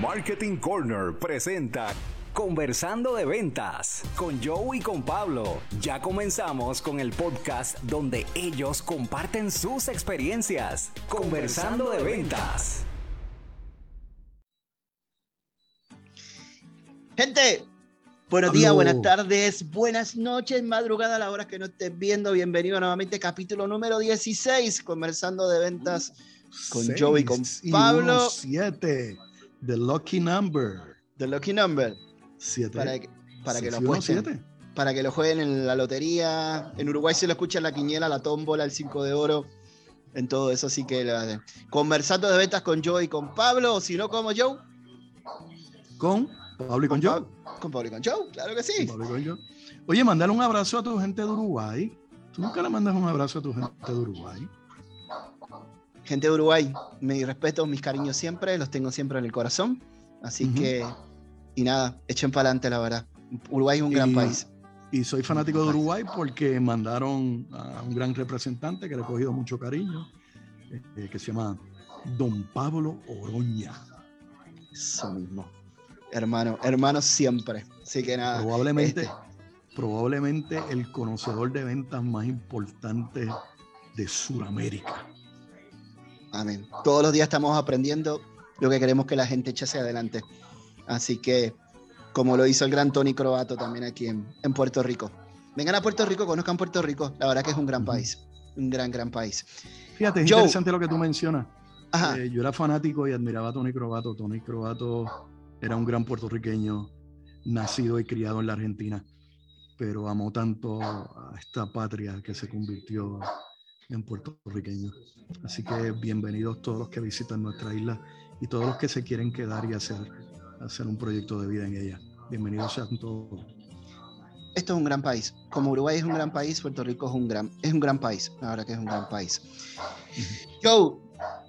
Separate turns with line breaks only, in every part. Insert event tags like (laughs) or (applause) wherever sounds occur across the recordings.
Marketing Corner presenta Conversando de Ventas con Joe y con Pablo. Ya comenzamos con el podcast donde ellos comparten sus experiencias. Conversando de Ventas.
Gente, buenos días, buenas tardes, buenas noches, madrugada a la hora que no estés viendo. Bienvenido nuevamente, capítulo número 16, Conversando de Ventas con Joe y con Pablo.
7, The Lucky Number.
The Lucky Number.
7.
Para que, para que lo apuesten. Para que lo jueguen en la lotería. En Uruguay se lo escucha en la quiniela, la tómbola, el 5 de oro. En todo eso, así que conversando de ventas con Joe y con Pablo, o si no, como Joe.
Con Pablo y con, Joe.
Con Pablo y con Joe, claro que sí. Con con
Joe. Oye, mandar un abrazo a tu gente de Uruguay. ¿Tú nunca le mandas un abrazo a tu gente de Uruguay?
Gente de Uruguay, mi respeto, mis cariños siempre, los tengo siempre en el corazón. Así que, y nada, echen para adelante, la verdad. Uruguay es un gran país.
Y soy fanático de Uruguay porque mandaron a un gran representante que le he cogido mucho cariño, eh, que se llama Don Pablo Oroña.
Eso mismo. Hermano, hermano siempre. Así que nada.
Probablemente, este probablemente el conocedor de ventas más importante de Sudamérica.
Amén. Todos los días estamos aprendiendo lo que queremos que la gente eche hacia adelante. Así que, como lo hizo el gran Tony Croato también aquí en, Puerto Rico. Vengan a Puerto Rico, conozcan Puerto Rico. La verdad que es un gran país. Un gran, gran país.
Fíjate, es interesante lo que tú mencionas. Eh, yo era fanático y admiraba a Tony Croato. Tony Croato era un gran puertorriqueño, nacido y criado en la Argentina, pero amó tanto a esta patria que se convirtió en puertorriqueño. Así que bienvenidos todos los que visitan nuestra isla y todos los que se quieren quedar y hacer, hacer un proyecto de vida en ella. Bienvenidos sean todos.
Esto es un gran país. Como Uruguay es un gran país, Puerto Rico es un gran, es un gran país. Verdad que es un gran país. Joe,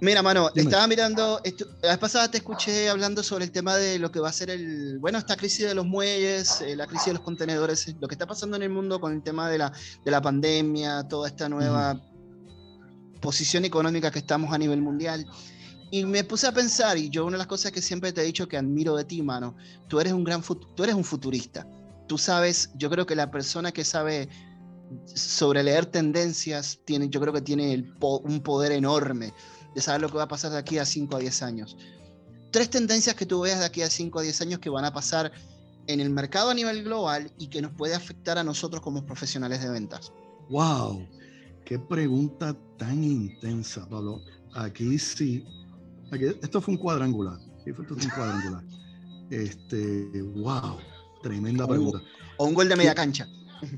mira, mano, estaba mirando, la vez pasada te escuché hablando sobre el tema de lo que va a ser el, bueno, esta crisis de los muelles, eh, la crisis de los contenedores, lo que está pasando en el mundo con el tema de la, de la pandemia, toda esta nueva posición económica que estamos a nivel mundial. Y me puse a pensar, y yo una de las cosas que siempre te he dicho que admiro de ti, mano, tú eres un gran tú eres un futurista. Tú sabes, yo creo que la persona que sabe sobre leer tendencias, tiene, yo creo que tiene un poder enorme de saber lo que va a pasar de aquí a 5 a 10 años. Tres tendencias que tú veas de aquí a 5 a 10 años que van a pasar en el mercado a nivel global y que nos puede afectar a nosotros como profesionales de ventas.
¡Wow! Qué pregunta tan intensa, Pablo. Aquí sí. esto fue un cuadrangular. Esto fue un cuadrangular. Este, wow, tremenda pregunta.
O un gol de media cancha.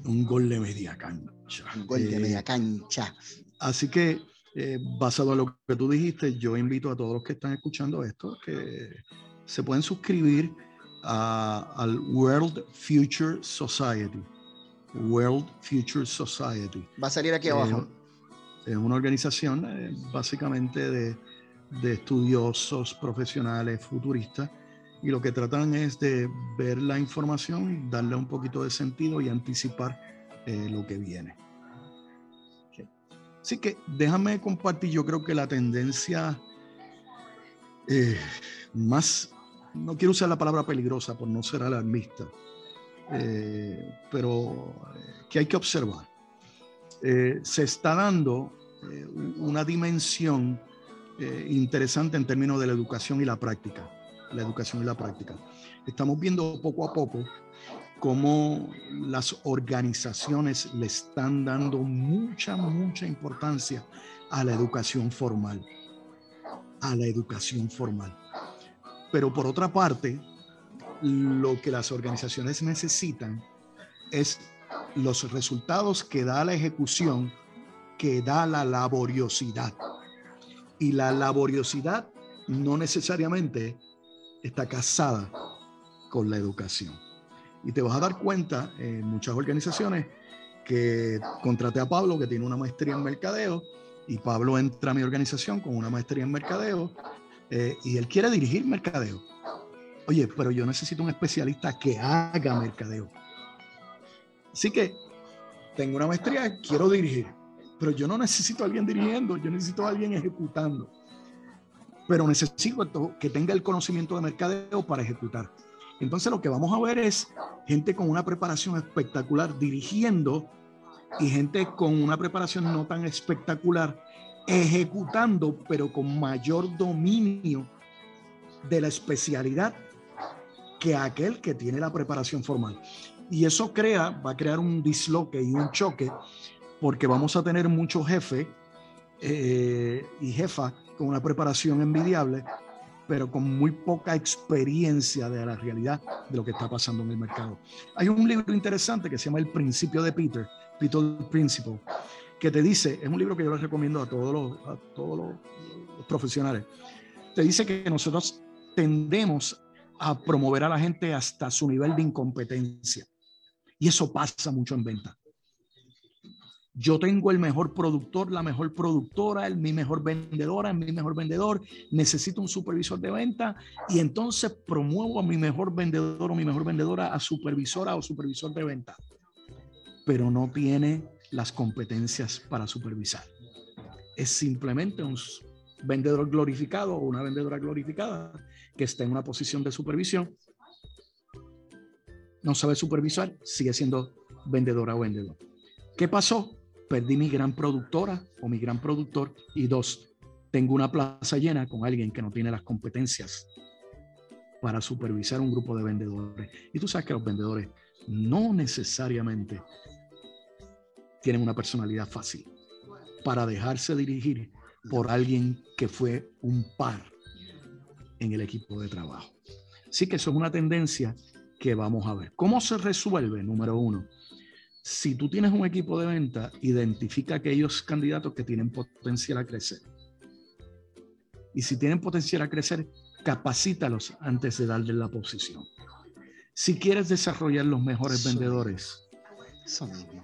Un gol de media cancha.
Un gol de media eh, cancha.
Así que, eh, basado en lo que tú dijiste, yo invito a todos los que están escuchando esto que se pueden suscribir al World Future Society World Future Society.
Va a salir aquí abajo.
Es una organización eh, básicamente de, estudiosos profesionales futuristas y lo que tratan es de ver la información, darle un poquito de sentido y anticipar eh, lo que viene. Así que déjame compartir, yo creo que la tendencia eh, más, no quiero usar la palabra peligrosa por no ser alarmista, eh, pero eh, que hay que observar. Eh, se está dando una dimensión interesante en términos de la educación y la práctica. La educación y la práctica. Estamos viendo poco a poco cómo las organizaciones le están dando mucha, mucha importancia a la educación formal. A la educación formal. Pero por otra parte, lo que las organizaciones necesitan es los resultados que da la ejecución, que da la laboriosidad. Y la laboriosidad no necesariamente está casada con la educación. Y te vas a dar cuenta en muchas organizaciones que contraté a Pablo, que tiene una maestría en mercadeo, y Pablo entra a mi organización con una maestría en mercadeo, eh, y él quiere dirigir mercadeo Oye, pero yo necesito un especialista que haga mercadeo. Así que tengo una maestría, quiero dirigir, pero yo no necesito a alguien dirigiendo, yo necesito a alguien ejecutando. pero necesito que tenga el conocimiento de mercadeo para ejecutar. Entonces lo que vamos a ver es gente con una preparación espectacular dirigiendo y gente con una preparación no tan espectacular ejecutando, pero con mayor dominio de la especialidad que aquel que tiene la preparación formal. Y eso crea, va a crear un disloque y un choque, porque vamos a tener muchos jefes eh, y jefa con una preparación envidiable, pero con muy poca experiencia de la realidad de lo que está pasando en el mercado. Hay un libro interesante que se llama El principio de Peter, Peter Principle, que te dice, es un libro que yo les recomiendo a todos los, todos los profesionales, te dice que nosotros tendemos a promover a la gente hasta su nivel de incompetencia. Y eso pasa mucho en venta. Yo tengo el mejor productor, la mejor productora, el, mi mejor vendedora, mi mejor vendedor. Necesito un supervisor de venta y entonces promuevo a mi mejor vendedor o mi mejor vendedora a supervisora o supervisor de venta. Pero no tiene las competencias para supervisar. Es simplemente un vendedor glorificado o una vendedora glorificada que está en una posición de supervisión, no sabe supervisar, sigue siendo vendedora o vendedor. ¿Qué pasó? Perdí mi gran productora o mi gran productor y dos, tengo una plaza llena con alguien que no tiene las competencias para supervisar un grupo de vendedores. Y tú sabes que los vendedores no necesariamente tienen una personalidad fácil para dejarse dirigir por alguien que fue un par en el equipo de trabajo. Así que eso es una tendencia que vamos a ver. ¿Cómo se resuelve? Número uno, si tú tienes un equipo de venta, identifica aquellos candidatos que tienen potencial a crecer. Y si tienen potencial a crecer, capacítalos antes de darle la posición. Si quieres desarrollar los mejores vendedores,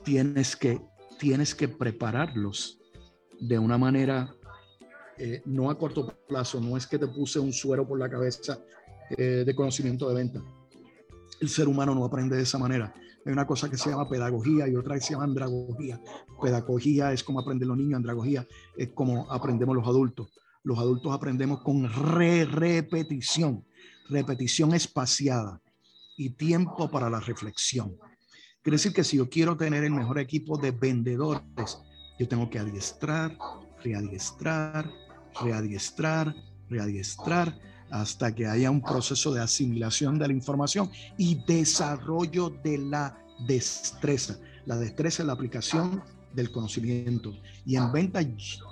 tienes que, tienes que prepararlos de una manera eh, no a corto plazo, no es que te puse un suero por la cabeza eh, de conocimiento de venta. El ser humano no aprende de esa manera. Hay una cosa que se llama pedagogía y otra que se llama andragogía. Pedagogía es como aprenden los niños, andragogía es como aprendemos los adultos. Los adultos aprendemos con re repetición, repetición espaciada y tiempo para la reflexión. Quiere decir que si yo quiero tener el mejor equipo de vendedores, yo tengo que adiestrar, readiestrar, readiestrar, readiestrar, hasta que haya un proceso de asimilación de la información y desarrollo de la destreza. La destreza es la aplicación del conocimiento. Y en venta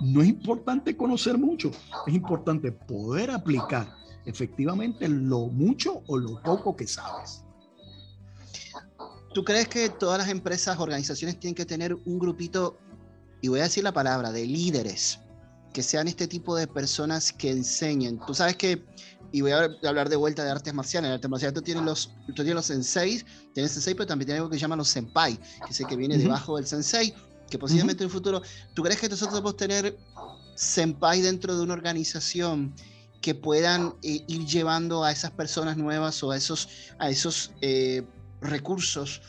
no es importante conocer mucho, es importante poder aplicar efectivamente lo mucho o lo poco que sabes.
¿Tú crees que todas las empresas, organizaciones tienen que tener un grupito, y voy a decir la palabra, de líderes que sean este tipo de personas que enseñen. Tú sabes que, y voy a hablar de vuelta de artes marciales, en artes marciales tú tienes los, tú tienes los senseis, tienes sensei, pero también tienes algo que se llama los senpai, que es el que viene debajo del sensei, que posiblemente en el futuro, ¿tú crees que nosotros podemos tener senpai dentro de una organización que puedan eh, ir llevando a esas personas nuevas o a esos, a esos eh, recursos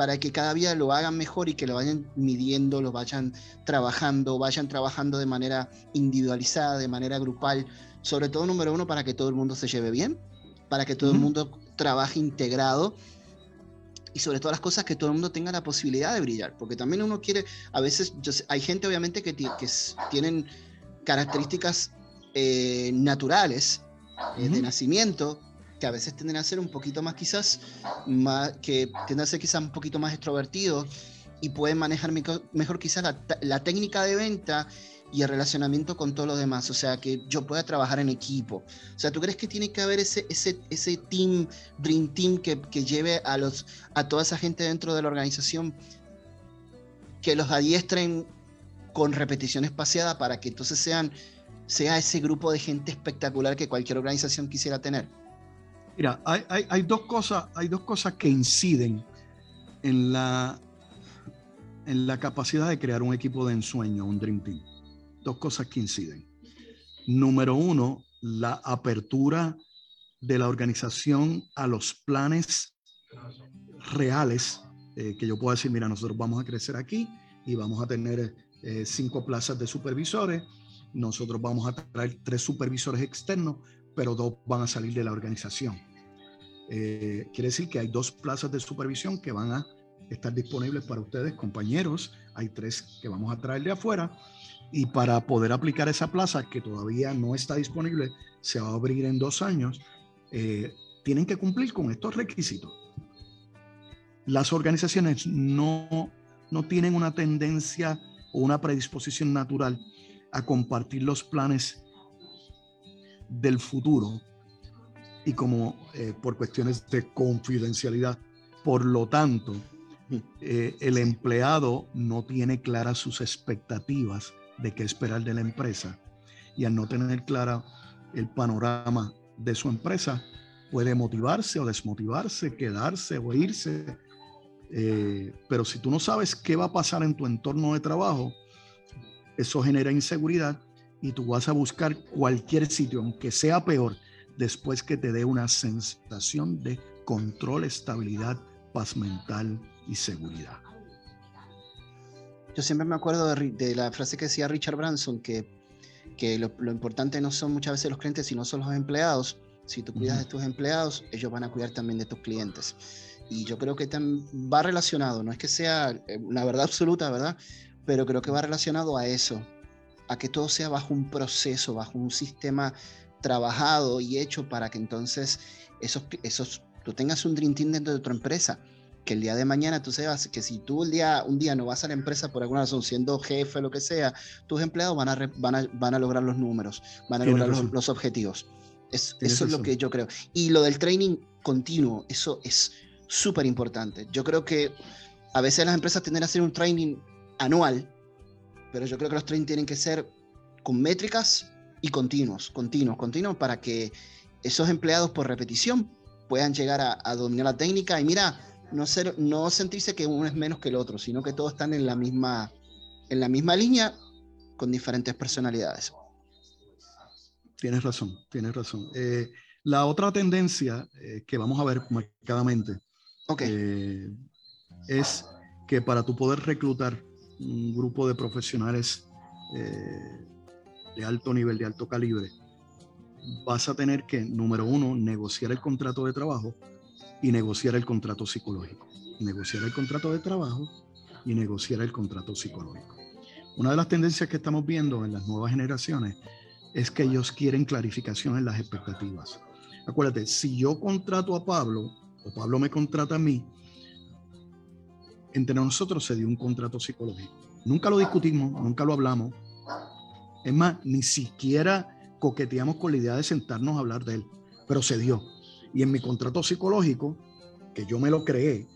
para que cada día lo hagan mejor y que lo vayan midiendo, lo vayan trabajando, vayan trabajando de manera individualizada, de manera grupal, sobre todo número uno, para que todo el mundo se lleve bien, para que todo el mundo trabaje integrado y sobre todas las cosas que todo el mundo tenga la posibilidad de brillar, porque también uno quiere, a veces hay gente obviamente que, que tienen características eh, naturales eh, de nacimiento que a veces tienden a ser un poquito más quizás, más, que tienden a ser quizás un poquito más extrovertidos y pueden manejar mejor quizás la, técnica de venta y el relacionamiento con todo lo demás, o sea, que yo pueda trabajar en equipo. O sea, ¿tú crees que tiene que haber ese, ese, ese team, Dream Team, que, que lleve a, los, a toda esa gente dentro de la organización, que los adiestren con repetición espaciada para que entonces sean, sea ese grupo de gente espectacular que cualquier organización quisiera tener?
Mira, hay, dos cosas, hay dos cosas que inciden en la, en la capacidad de crear un equipo de ensueño, un Dream Team. Dos cosas que inciden. Número uno, la apertura de la organización a los planes reales, eh, que yo puedo decir, mira, nosotros vamos a crecer aquí y vamos a tener eh, cinco plazas de supervisores nosotros vamos a traer tres supervisores externos, pero dos van a salir de la organización. Eh, quiere decir que hay dos plazas de supervisión que van a estar disponibles para ustedes, compañeros. Hay tres que vamos a traer de afuera. Y para poder aplicar esa plaza, que todavía no está disponible, se va a abrir en dos años, eh, tienen que cumplir con estos requisitos. Las organizaciones no, no tienen una tendencia o una predisposición natural a compartir los planes del futuro y como eh, por cuestiones de confidencialidad. Por lo tanto, eh, el empleado no tiene claras sus expectativas de qué esperar de la empresa y al no tener clara el panorama de su empresa, puede motivarse o desmotivarse, quedarse o irse. Eh, pero si tú no sabes qué va a pasar en tu entorno de trabajo, eso genera inseguridad y tú vas a buscar cualquier sitio, aunque sea peor, después que te dé una sensación de control, estabilidad, paz mental y seguridad.
Yo siempre me acuerdo de, la frase que decía Richard Branson, que, que lo, importante no son muchas veces los clientes, sino son los empleados. Si tú cuidas de tus empleados, ellos van a cuidar también de tus clientes. Y yo creo que va relacionado, no es que sea la verdad (laughs) absoluta, ¿verdad? Pero creo que va relacionado a eso, a que todo sea bajo un proceso, bajo un sistema trabajado y hecho para que entonces esos, esos, tú tengas un Dream Team dentro de tu empresa. Que el día de mañana tú sepas que si tú el día, un día no vas a la empresa por alguna razón, siendo jefe, lo que sea, tus empleados van a, van a, van a lograr los números, van a lograr los, objetivos. eso es lo que yo creo. Y lo del training continuo, eso es súper importante. Yo creo que a veces las empresas tienden a hacer un training anual, pero yo creo que los trainings tienen que ser con métricas y continuos, continuos, continuos, para que esos empleados por repetición puedan llegar a, dominar la técnica y mira, no, ser, no sentirse que uno es menos que el otro, sino que todos están en la misma, en la misma línea con diferentes personalidades.
Tienes razón, tienes razón. Eh, la otra tendencia eh, que vamos a ver marcadamente eh, es que para tú poder reclutar un grupo de profesionales eh, de alto nivel, de alto calibre, vas a tener que, número uno, negociar el contrato de trabajo y negociar el contrato psicológico. Negociar el contrato de trabajo y negociar el contrato psicológico. Una de las tendencias que estamos viendo en las nuevas generaciones es que ellos quieren clarificación en las expectativas. Acuérdate, si yo contrato a Pablo o Pablo me contrata a mí, entre nosotros se dio un contrato psicológico. Nunca lo discutimos, nunca lo hablamos. Es más, ni siquiera coqueteamos con la idea de sentarnos a hablar de él, pero se dio. Y en mi contrato psicológico, que yo me lo creé,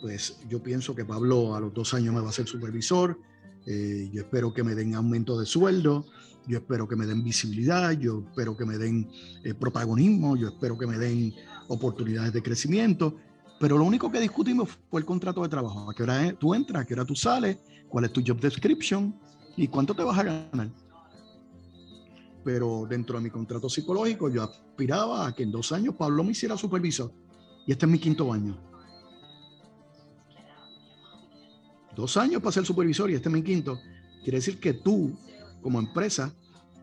pues yo pienso que Pablo a los dos años me va a ser supervisor, eh, yo espero que me den aumento de sueldo, yo espero que me den visibilidad, yo espero que me den eh, protagonismo, yo espero que me den oportunidades de crecimiento. Pero lo único que discutimos fue el contrato de trabajo. ¿A qué hora tú entras? ¿A qué hora tú sales? ¿Cuál es tu job description? ¿Y cuánto te vas a ganar? Pero dentro de mi contrato psicológico yo aspiraba a que en dos años Pablo me hiciera supervisor. Y este es mi quinto año. Dos años para ser supervisor y este es mi quinto. Quiere decir que tú, como empresa,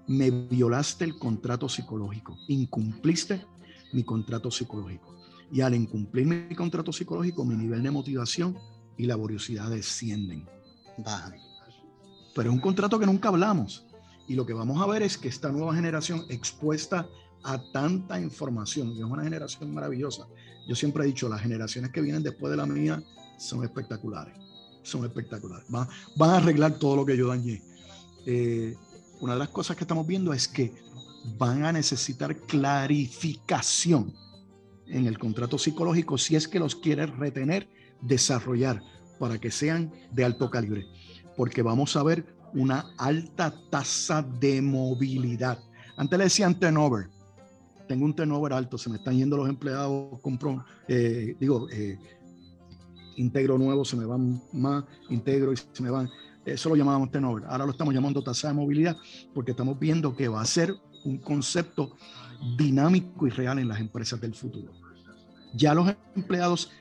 me violaste el contrato psicológico. Incumpliste mi contrato psicológico. Y al incumplir mi contrato psicológico, mi nivel de motivación y laboriosidad descienden. Pero es un contrato que nunca hablamos. Y lo que vamos a ver es que esta nueva generación expuesta a tanta información, y es una generación maravillosa. Yo siempre he dicho, las generaciones que vienen después de la mía son espectaculares. Son espectaculares. Van, van a arreglar todo lo que yo dañé. Eh, una de las cosas que estamos viendo es que van a necesitar clarificación en el contrato psicológico si es que los quiere retener, desarrollar para que sean de alto calibre, porque vamos a ver una alta tasa de movilidad. Antes le decían turnover. Tengo un turnover alto, se me están yendo los empleados, compro, eh, digo, eh, integro nuevo, se me van más, integro y se me van. Eso lo llamábamos turnover. Ahora lo estamos llamando tasa de movilidad porque estamos viendo que va a ser un concepto dinámico y real en las empresas del futuro. Ya los empleados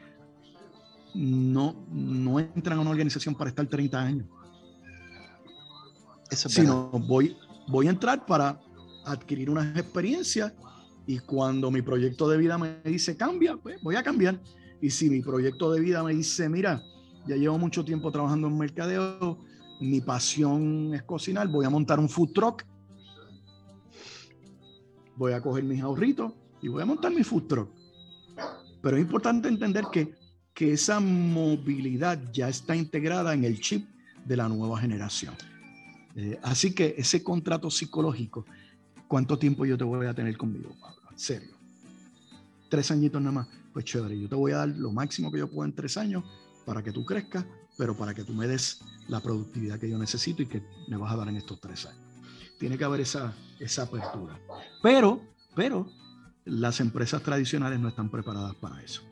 no, no entran a una organización para estar 30 años. Eso sino voy, voy a entrar para adquirir unas experiencias y cuando mi proyecto de vida me dice cambia, pues voy a cambiar. Y si mi proyecto de vida me dice, mira, ya llevo mucho tiempo trabajando en mercadeo, mi pasión es cocinar, voy a montar un food truck, voy a coger mis ahorritos y voy a montar mi food truck. Pero es importante entender que, que esa movilidad ya está integrada en el chip de la nueva generación. Eh, así que ese contrato psicológico, ¿cuánto tiempo yo te voy a tener conmigo, Pablo? En serio. Tres añitos nada más. Pues chévere, yo te voy a dar lo máximo que yo puedo en tres años para que tú crezcas, pero para que tú me des la productividad que yo necesito y que me vas a dar en estos tres años. Tiene que haber esa, esa apertura. Pero, pero, las empresas tradicionales no están preparadas para eso.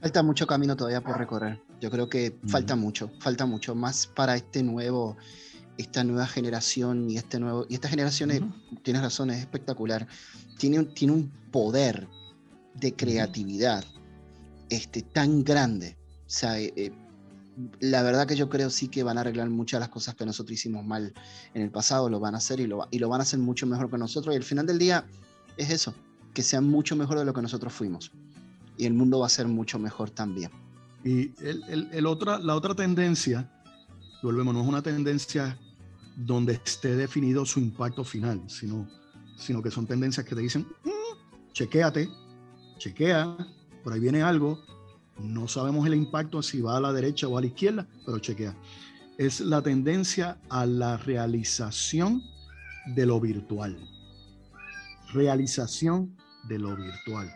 Falta mucho camino todavía por recorrer. Yo creo que falta mucho, falta mucho más para este nuevo, esta nueva generación y este nuevo y esta generación, tienes razón, es espectacular. Tiene, un, tiene un poder de creatividad este, tan grande. O sea, eh, eh, la verdad que yo creo sí que van a arreglar muchas de las cosas que nosotros hicimos mal en el pasado, lo van a hacer y lo, y lo van a hacer mucho mejor que nosotros. Y al final del día es eso, que sean mucho mejor de lo que nosotros fuimos y el mundo va a ser mucho mejor también.
Y el, el, otra, la otra tendencia, volvemos, no es una tendencia donde esté definido su impacto final, sino, sino que son tendencias que te dicen, mm, chequéate, chequea, por ahí viene algo, no sabemos el impacto si va a la derecha o a la izquierda, pero chequea. Es la tendencia a la realización de lo virtual. Realización de lo virtual.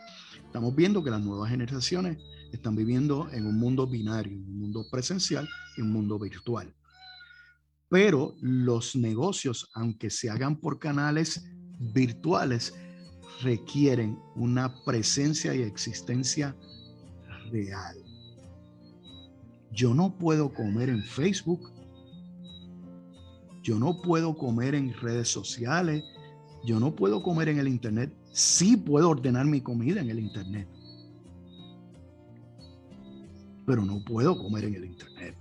Estamos viendo que las nuevas generaciones están viviendo en un mundo binario, un mundo presencial y un mundo virtual. Pero los negocios, aunque se hagan por canales virtuales, requieren una presencia y existencia real. Yo no puedo comer en Facebook, yo no puedo comer en redes sociales, yo no puedo comer en el Internet sí puedo ordenar mi comida en el Internet. Pero no puedo comer en el Internet.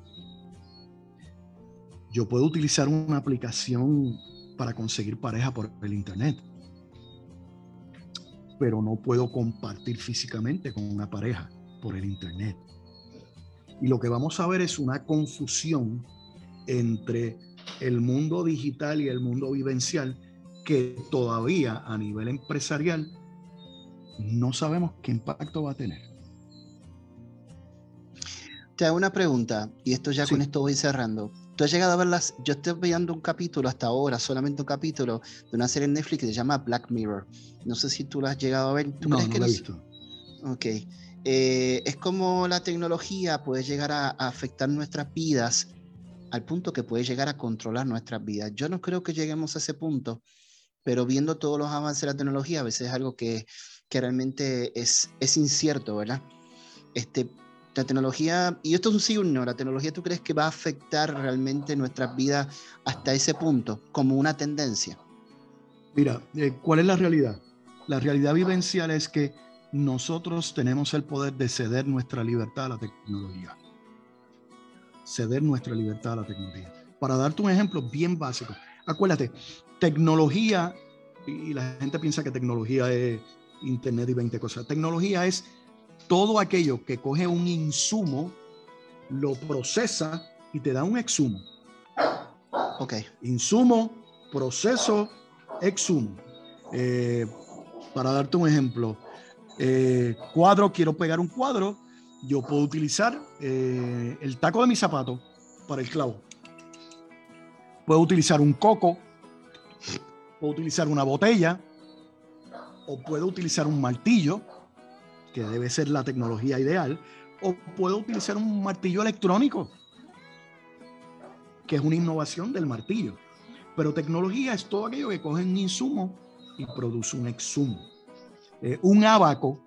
Yo puedo utilizar una aplicación para conseguir pareja por el Internet. Pero no puedo compartir físicamente con una pareja por el Internet. Y lo que vamos a ver es una confusión entre el mundo digital y el mundo vivencial que todavía a nivel empresarial no sabemos qué impacto va a tener.
Te hago una pregunta, y esto ya con esto voy cerrando. Tú has llegado a ver las. Yo estoy viendo un capítulo hasta ahora, solamente un capítulo de una serie en Netflix que se llama Black Mirror. No sé si tú lo has llegado a ver. ¿Tú
no, no
que
lo he visto.
Ok. Eh, es como la tecnología puede llegar a, a, afectar nuestras vidas al punto que puede llegar a controlar nuestras vidas. Yo no creo que lleguemos a ese punto, pero viendo todos los avances de la tecnología, a veces es algo que, que realmente es, es incierto, ¿verdad? Este, la tecnología, y esto es un sí o no, la tecnología tú crees que va a afectar realmente nuestras vidas hasta ese punto, como una tendencia.
Mira, eh, ¿cuál es la realidad? La realidad vivencial es que nosotros tenemos el poder de ceder nuestra libertad a la tecnología. Ceder nuestra libertad a la tecnología. Para darte un ejemplo bien básico, acuérdate, tecnología, y la gente piensa que tecnología es Internet y 20 cosas. Tecnología es todo aquello que coge un insumo, lo procesa y te da un exhumo.
Ok.
Insumo, proceso, exhumo. Eh, para darte un ejemplo, eh, cuadro, quiero pegar un cuadro, yo puedo utilizar eh, el taco de mi zapato para el clavo. Puedo utilizar un coco puedo utilizar una botella o puedo utilizar un martillo, que debe ser la tecnología ideal, o puedo utilizar un martillo electrónico, que es una innovación del martillo. Pero tecnología es todo aquello que coge un insumo y produce un exhumo. Eh, un abaco,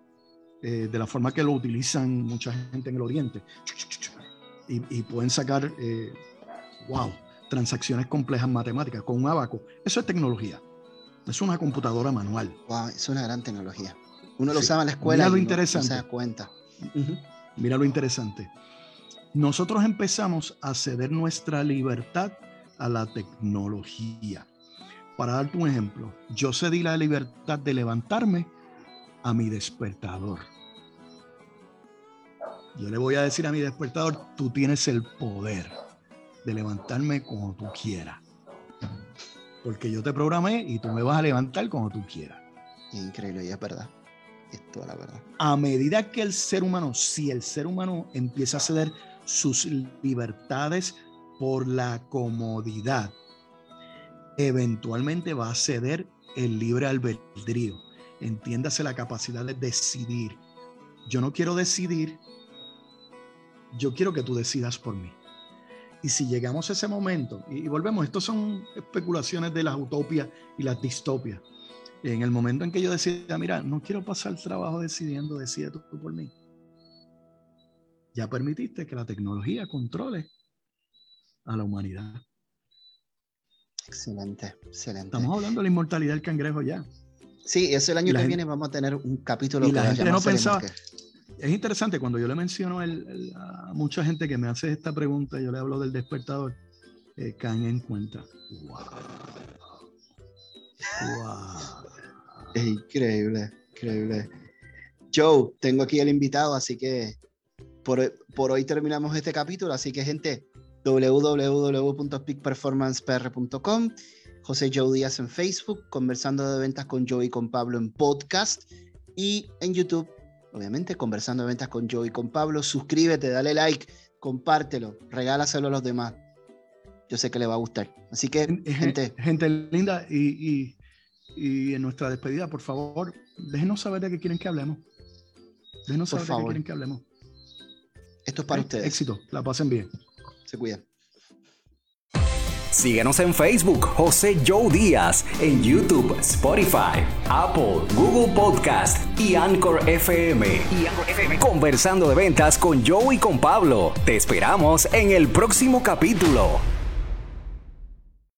eh, de la forma que lo utilizan mucha gente en el oriente, y, pueden sacar, eh, wow, transacciones complejas matemáticas con un abaco. Eso es tecnología. Es una computadora manual.
Wow, es una gran tecnología. Uno lo sabe en la escuela
Mira lo
y
interesante.
No, se da cuenta.
Mira lo interesante. Nosotros empezamos a ceder nuestra libertad a la tecnología. Para darte un ejemplo, yo cedí la libertad de levantarme a mi despertador. Yo le voy a decir a mi despertador, tú tienes el poder de levantarme como tú quieras. Porque yo te programé y tú me vas a levantar como tú quieras.
Increíble, y es verdad. La verdad.
A medida que el ser humano, si el ser humano empieza a ceder sus libertades por la comodidad, eventualmente va a ceder el libre albedrío. Entiéndase la capacidad de decidir. Yo no quiero decidir, yo quiero que tú decidas por mí. Y si llegamos a ese momento, y, volvemos, estos son especulaciones de las utopias y las distopias. En el momento en que yo decida, mira, no quiero pasar el trabajo decidiendo, decide tú por mí. Ya permitiste que la tecnología controle a la humanidad.
Excelente, excelente.
Estamos hablando de la inmortalidad del cangrejo ya.
Sí, eso el año que viene vamos a tener un capítulo
y la gente no pensaba. Es interesante cuando yo le menciono a mucha gente que me hace esta pregunta, yo le hablo del despertador, eh, caen en cuenta. Wow.
Wow. Es increíble, increíble. Joe, tengo aquí el invitado, así que por, por hoy terminamos este capítulo. Así que, gente, www.peakperformancepr.com, José Joe Díaz en Facebook, conversando de ventas con Joe y con Pablo en podcast y en YouTube, obviamente, conversando de ventas con Joe y con Pablo. Suscríbete, dale like, compártelo, regálaselo a los demás. Yo sé que le va a gustar. Así que,
gente. Gente linda, y, y, en nuestra despedida, por favor, déjenos saber de qué quieren que hablemos. Déjenos saber de qué quieren que hablemos.
Esto es para ustedes.
Éxito, la pasen bien.
Se cuidan.
Síguenos en Facebook, José Joe Díaz, en YouTube, Spotify, Apple, Google Podcast y Anchor FM. Y Anchor FM. Conversando de ventas con Joe y con Pablo. Te esperamos en el próximo capítulo.